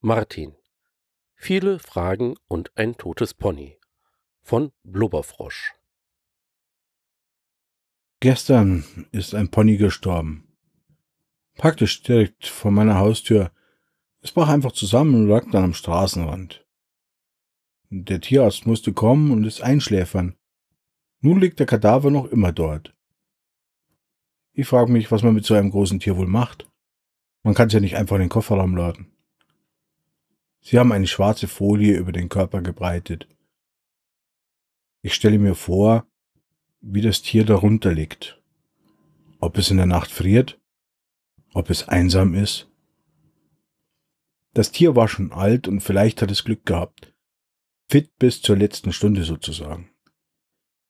Martin. Viele Fragen und ein totes Pony von Blubberfrosch. Gestern ist ein Pony gestorben. Praktisch direkt vor meiner Haustür. Es brach einfach zusammen und lag dann am Straßenrand. Der Tierarzt musste kommen und es einschläfern. Nun liegt der Kadaver noch immer dort. Ich frage mich, was man mit so einem großen Tier wohl macht. Man kann es ja nicht einfach in den Kofferraum laden. Sie haben eine schwarze Folie über den Körper gebreitet. Ich stelle mir vor, wie das Tier darunter liegt. Ob es in der Nacht friert, ob es einsam ist. Das Tier war schon alt und vielleicht hat es Glück gehabt. Fit bis zur letzten Stunde sozusagen.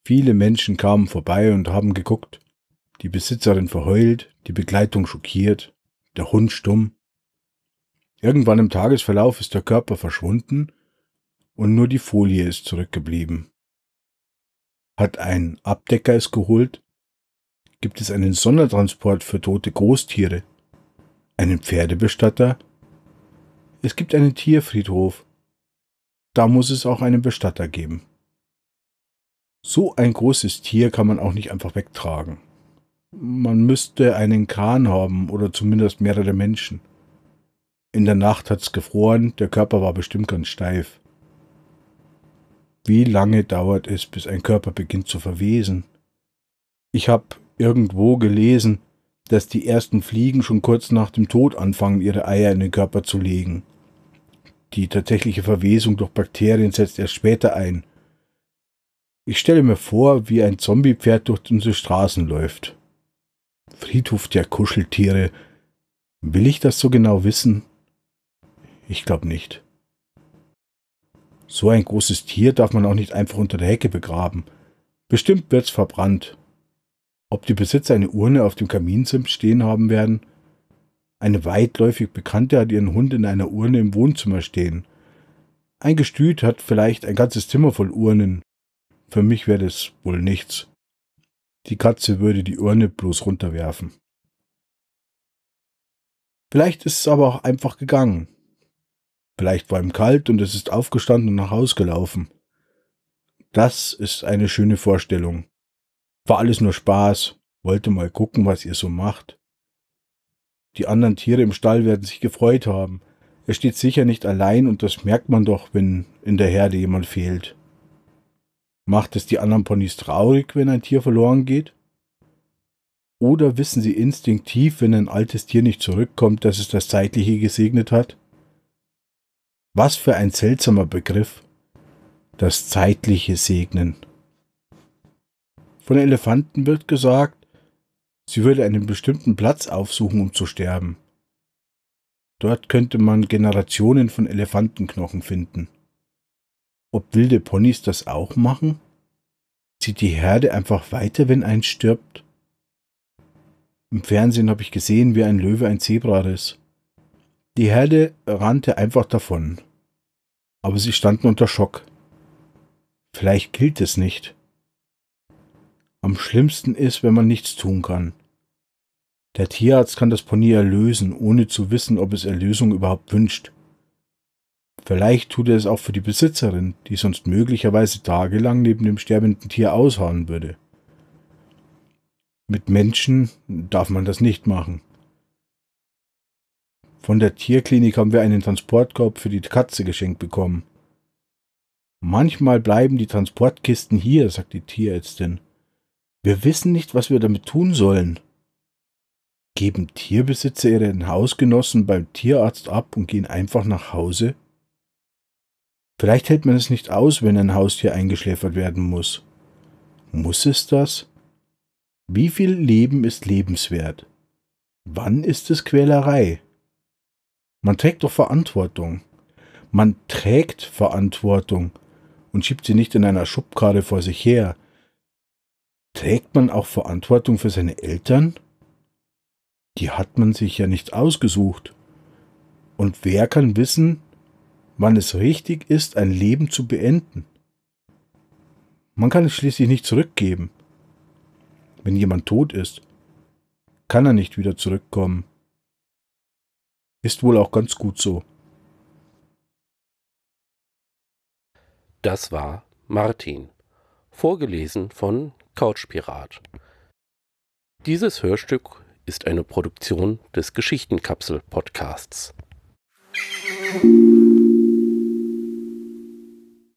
Viele Menschen kamen vorbei und haben geguckt. Die Besitzerin verheult, die Begleitung schockiert, der Hund stumm. Irgendwann im Tagesverlauf ist der Körper verschwunden und nur die Folie ist zurückgeblieben. Hat ein Abdecker es geholt? Gibt es einen Sondertransport für tote Großtiere? Einen Pferdebestatter? Es gibt einen Tierfriedhof. Da muss es auch einen Bestatter geben. So ein großes Tier kann man auch nicht einfach wegtragen. Man müsste einen Kran haben oder zumindest mehrere Menschen. In der Nacht hat's gefroren, der Körper war bestimmt ganz steif. Wie lange dauert es, bis ein Körper beginnt zu verwesen? Ich habe irgendwo gelesen, dass die ersten Fliegen schon kurz nach dem Tod anfangen, ihre Eier in den Körper zu legen. Die tatsächliche Verwesung durch Bakterien setzt erst später ein. Ich stelle mir vor, wie ein Zombiepferd durch unsere Straßen läuft. Friedhof der Kuscheltiere. Will ich das so genau wissen? Ich glaube nicht. So ein großes Tier darf man auch nicht einfach unter der Hecke begraben. Bestimmt wird's verbrannt. Ob die Besitzer eine Urne auf dem Kaminsims stehen haben werden? Eine weitläufig Bekannte hat ihren Hund in einer Urne im Wohnzimmer stehen. Ein Gestüt hat vielleicht ein ganzes Zimmer voll Urnen. Für mich wäre das wohl nichts. Die Katze würde die Urne bloß runterwerfen. Vielleicht ist es aber auch einfach gegangen. Vielleicht war ihm kalt und es ist aufgestanden und nach Haus gelaufen. Das ist eine schöne Vorstellung. War alles nur Spaß, wollte mal gucken, was ihr so macht. Die anderen Tiere im Stall werden sich gefreut haben. Er steht sicher nicht allein und das merkt man doch, wenn in der Herde jemand fehlt. Macht es die anderen Ponys traurig, wenn ein Tier verloren geht? Oder wissen sie instinktiv, wenn ein altes Tier nicht zurückkommt, dass es das Zeitliche gesegnet hat? Was für ein seltsamer Begriff. Das zeitliche Segnen. Von Elefanten wird gesagt, sie würde einen bestimmten Platz aufsuchen, um zu sterben. Dort könnte man Generationen von Elefantenknochen finden. Ob wilde Ponys das auch machen? Zieht die Herde einfach weiter, wenn eins stirbt? Im Fernsehen habe ich gesehen, wie ein Löwe ein Zebra riss. Die Herde rannte einfach davon aber sie standen unter Schock. Vielleicht gilt es nicht. Am schlimmsten ist, wenn man nichts tun kann. Der Tierarzt kann das Pony erlösen, ohne zu wissen, ob es Erlösung überhaupt wünscht. Vielleicht tut er es auch für die Besitzerin, die sonst möglicherweise tagelang neben dem sterbenden Tier ausharren würde. Mit Menschen darf man das nicht machen. Von der Tierklinik haben wir einen Transportkorb für die Katze geschenkt bekommen. Manchmal bleiben die Transportkisten hier, sagt die Tierärztin. Wir wissen nicht, was wir damit tun sollen. Geben Tierbesitzer ihren Hausgenossen beim Tierarzt ab und gehen einfach nach Hause? Vielleicht hält man es nicht aus, wenn ein Haustier eingeschläfert werden muss. Muss es das? Wie viel Leben ist lebenswert? Wann ist es Quälerei? Man trägt doch Verantwortung. Man trägt Verantwortung und schiebt sie nicht in einer Schubkarre vor sich her. Trägt man auch Verantwortung für seine Eltern? Die hat man sich ja nicht ausgesucht. Und wer kann wissen, wann es richtig ist, ein Leben zu beenden? Man kann es schließlich nicht zurückgeben. Wenn jemand tot ist, kann er nicht wieder zurückkommen. Ist wohl auch ganz gut so. Das war Martin, vorgelesen von Couchpirat. Dieses Hörstück ist eine Produktion des Geschichtenkapsel Podcasts.